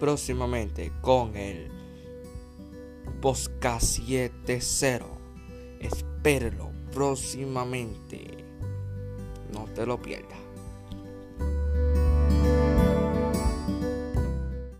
próximamente con el Posca 70. Espérelo próximamente. No te lo pierdas.